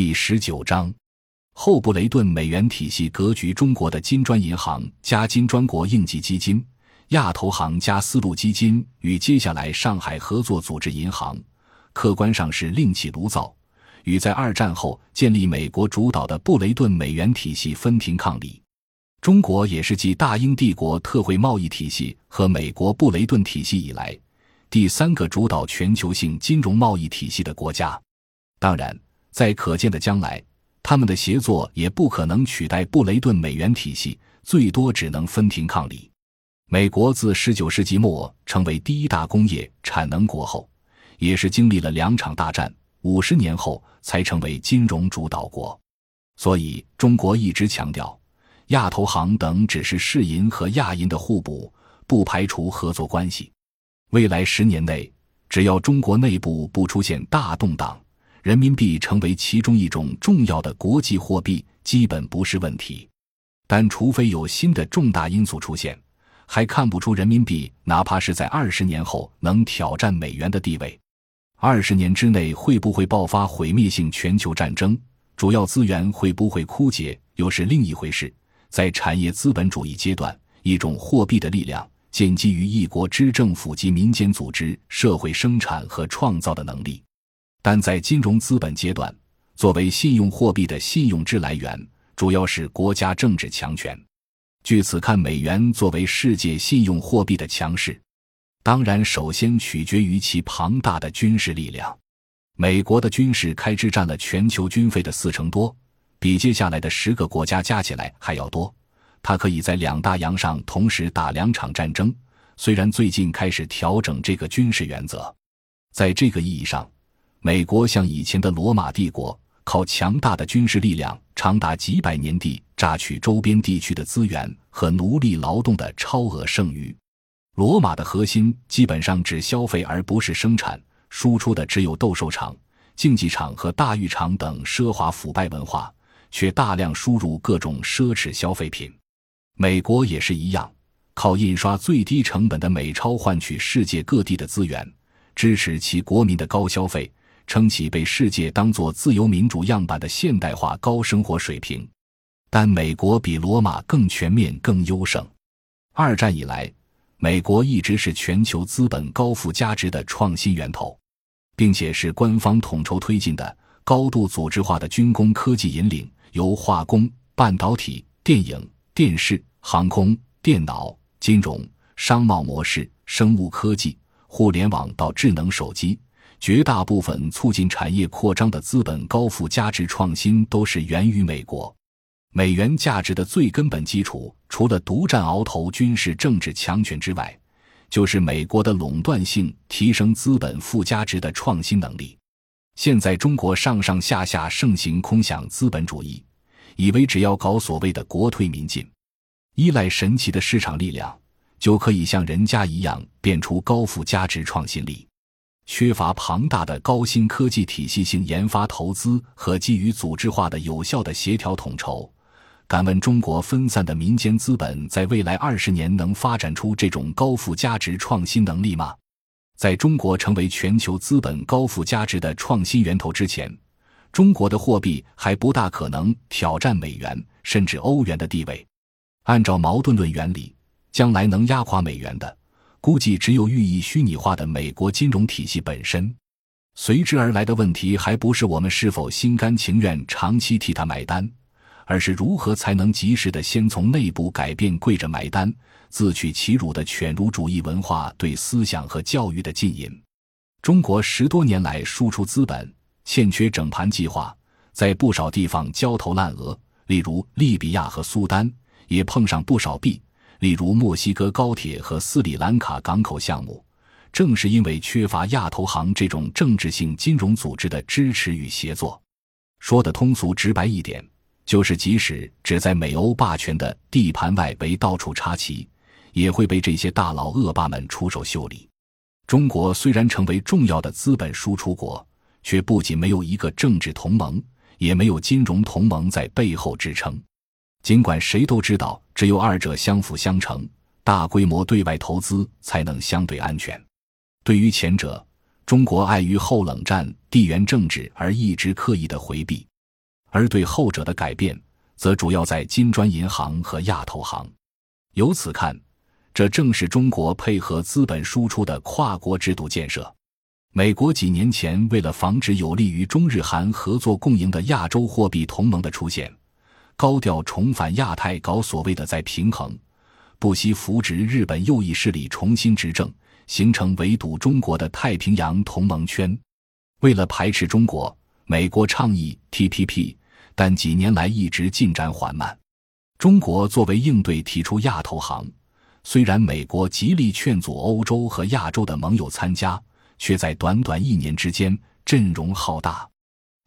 第十九章，后布雷顿美元体系格局：中国的金砖银行加金砖国应急基金、亚投行加丝路基金与接下来上海合作组织银行，客观上是另起炉灶，与在二战后建立美国主导的布雷顿美元体系分庭抗礼。中国也是继大英帝国特惠贸易体系和美国布雷顿体系以来，第三个主导全球性金融贸易体系的国家。当然。在可见的将来，他们的协作也不可能取代布雷顿美元体系，最多只能分庭抗礼。美国自十九世纪末成为第一大工业产能国后，也是经历了两场大战，五十年后才成为金融主导国。所以，中国一直强调，亚投行等只是世银和亚银的互补，不排除合作关系。未来十年内，只要中国内部不出现大动荡。人民币成为其中一种重要的国际货币，基本不是问题。但除非有新的重大因素出现，还看不出人民币哪怕是在二十年后能挑战美元的地位。二十年之内会不会爆发毁灭性全球战争，主要资源会不会枯竭，又是另一回事。在产业资本主义阶段，一种货币的力量建基于一国之政府及民间组织社会生产和创造的能力。但在金融资本阶段，作为信用货币的信用之来源，主要是国家政治强权。据此看，美元作为世界信用货币的强势，当然首先取决于其庞大的军事力量。美国的军事开支占了全球军费的四成多，比接下来的十个国家加起来还要多。它可以在两大洋上同时打两场战争。虽然最近开始调整这个军事原则，在这个意义上。美国像以前的罗马帝国，靠强大的军事力量，长达几百年地榨取周边地区的资源和奴隶劳动的超额剩余。罗马的核心基本上只消费而不是生产，输出的只有斗兽场、竞技场和大浴场等奢华腐败文化，却大量输入各种奢侈消费品。美国也是一样，靠印刷最低成本的美钞换取世界各地的资源，支持其国民的高消费。撑起被世界当作自由民主样板的现代化高生活水平，但美国比罗马更全面、更优胜。二战以来，美国一直是全球资本高附加值的创新源头，并且是官方统筹推进的高度组织化的军工科技引领，由化工、半导体、电影、电视、航空、电脑、金融、商贸模式、生物科技、互联网到智能手机。绝大部分促进产业扩张的资本高附加值创新都是源于美国。美元价值的最根本基础，除了独占鳌头军事政治强权之外，就是美国的垄断性提升资本附加值的创新能力。现在中国上上下下盛行空想资本主义，以为只要搞所谓的国退民进，依赖神奇的市场力量，就可以像人家一样变出高附加值创新力。缺乏庞大的高新科技体系性研发投资和基于组织化的有效的协调统筹，敢问中国分散的民间资本在未来二十年能发展出这种高附加值创新能力吗？在中国成为全球资本高附加值的创新源头之前，中国的货币还不大可能挑战美元甚至欧元的地位。按照矛盾论原理，将来能压垮美元的。估计只有寓意虚拟化的美国金融体系本身，随之而来的问题还不是我们是否心甘情愿长期替他买单，而是如何才能及时的先从内部改变跪着买单、自取其辱的犬儒主义文化对思想和教育的禁引。中国十多年来输出资本欠缺整盘计划，在不少地方焦头烂额，例如利比亚和苏丹也碰上不少弊。例如墨西哥高铁和斯里兰卡港口项目，正是因为缺乏亚投行这种政治性金融组织的支持与协作。说的通俗直白一点，就是即使只在美欧霸权的地盘外围到处插旗，也会被这些大佬恶霸们出手修理。中国虽然成为重要的资本输出国，却不仅没有一个政治同盟，也没有金融同盟在背后支撑。尽管谁都知道，只有二者相辅相成，大规模对外投资才能相对安全。对于前者，中国碍于后冷战地缘政治而一直刻意的回避；而对后者的改变，则主要在金砖银行和亚投行。由此看，这正是中国配合资本输出的跨国制度建设。美国几年前为了防止有利于中日韩合作共赢的亚洲货币同盟的出现，高调重返亚太，搞所谓的再平衡，不惜扶植日本右翼势力重新执政，形成围堵中国的太平洋同盟圈。为了排斥中国，美国倡议 TPP，但几年来一直进展缓慢。中国作为应对提出亚投行，虽然美国极力劝阻欧洲和亚洲的盟友参加，却在短短一年之间阵容浩大。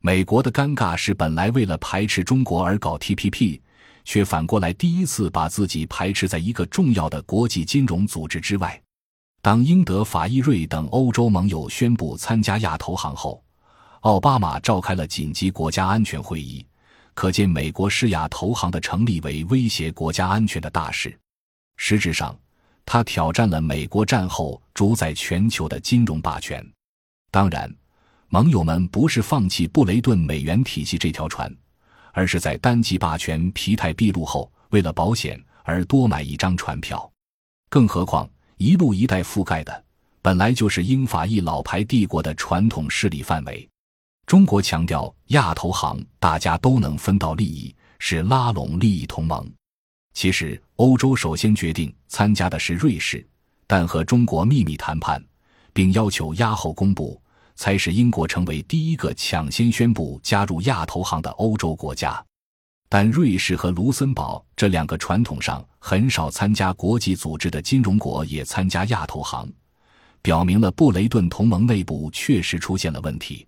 美国的尴尬是，本来为了排斥中国而搞 TPP，却反过来第一次把自己排斥在一个重要的国际金融组织之外。当英、德、法、意、瑞等欧洲盟友宣布参加亚投行后，奥巴马召开了紧急国家安全会议。可见，美国施亚投行的成立为威胁国家安全的大事。实质上，他挑战了美国战后主宰全球的金融霸权。当然，盟友们不是放弃布雷顿美元体系这条船，而是在单极霸权疲态毕露后，为了保险而多买一张船票。更何况，一路一带覆盖的本来就是英法意老牌帝国的传统势力范围。中国强调亚投行，大家都能分到利益，是拉拢利益同盟。其实，欧洲首先决定参加的是瑞士，但和中国秘密谈判，并要求押后公布，才使英国成为第一个抢先宣布加入亚投行的欧洲国家。但瑞士和卢森堡这两个传统上很少参加国际组织的金融国也参加亚投行，表明了布雷顿同盟内部确实出现了问题。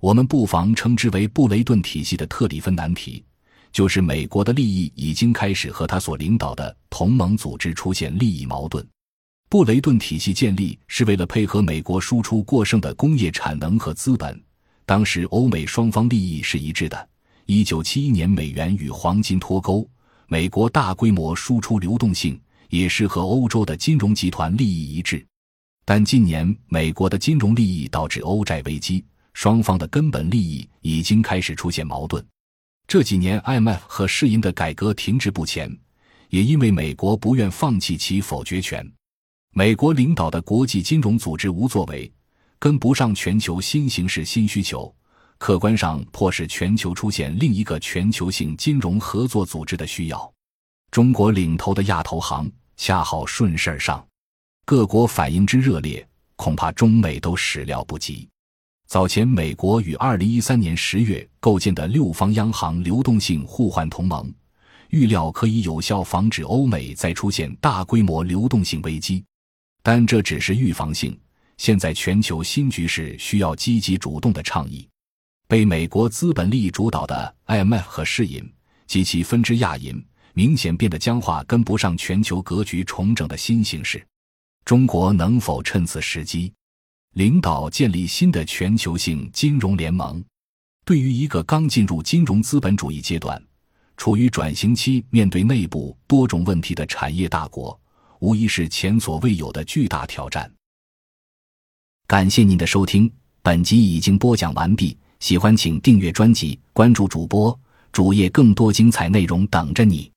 我们不妨称之为布雷顿体系的特里芬难题，就是美国的利益已经开始和他所领导的同盟组织出现利益矛盾。布雷顿体系建立是为了配合美国输出过剩的工业产能和资本，当时欧美双方利益是一致的。一九七一年美元与黄金脱钩，美国大规模输出流动性也是和欧洲的金融集团利益一致。但近年美国的金融利益导致欧债危机。双方的根本利益已经开始出现矛盾。这几年，IMF 和世银的改革停滞不前，也因为美国不愿放弃其否决权。美国领导的国际金融组织无作为，跟不上全球新形势新需求，客观上迫使全球出现另一个全球性金融合作组织的需要。中国领头的亚投行恰好顺势而上，各国反应之热烈，恐怕中美都始料不及。早前，美国于二零一三年十月构建的六方央行流动性互换同盟，预料可以有效防止欧美再出现大规模流动性危机。但这只是预防性，现在全球新局势需要积极主动的倡议。被美国资本利益主导的 IMF 和世银及其分支亚银，明显变得僵化，跟不上全球格局重整的新形势。中国能否趁此时机？领导建立新的全球性金融联盟，对于一个刚进入金融资本主义阶段、处于转型期、面对内部多种问题的产业大国，无疑是前所未有的巨大挑战。感谢您的收听，本集已经播讲完毕。喜欢请订阅专辑，关注主播主页，更多精彩内容等着你。